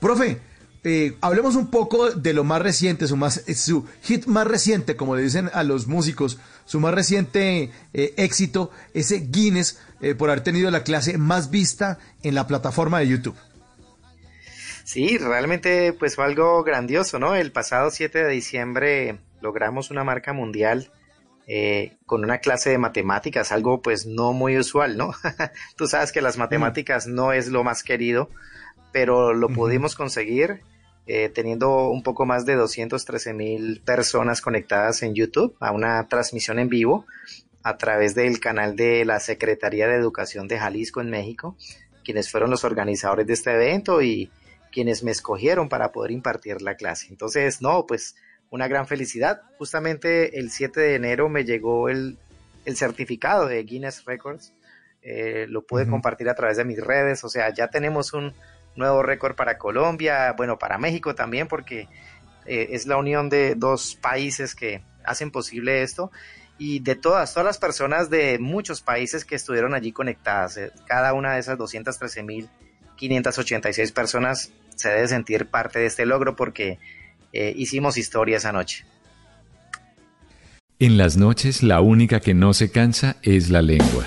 Profe, eh, hablemos un poco de lo más reciente, su, más, eh, su hit más reciente, como le dicen a los músicos, su más reciente eh, éxito, ese Guinness, por haber tenido la clase más vista en la plataforma de YouTube. Sí, realmente pues fue algo grandioso, ¿no? El pasado 7 de diciembre logramos una marca mundial eh, con una clase de matemáticas, algo pues no muy usual, ¿no? Tú sabes que las matemáticas no es lo más querido, pero lo pudimos conseguir eh, teniendo un poco más de 213 mil personas conectadas en YouTube a una transmisión en vivo a través del canal de la Secretaría de Educación de Jalisco en México, quienes fueron los organizadores de este evento y quienes me escogieron para poder impartir la clase. Entonces, no, pues una gran felicidad. Justamente el 7 de enero me llegó el, el certificado de Guinness Records. Eh, lo pude compartir a través de mis redes. O sea, ya tenemos un nuevo récord para Colombia, bueno, para México también, porque eh, es la unión de dos países que hacen posible esto. Y de todas, todas las personas de muchos países que estuvieron allí conectadas, eh, cada una de esas 213.586 personas se debe sentir parte de este logro porque eh, hicimos historia esa noche. En las noches la única que no se cansa es la lengua.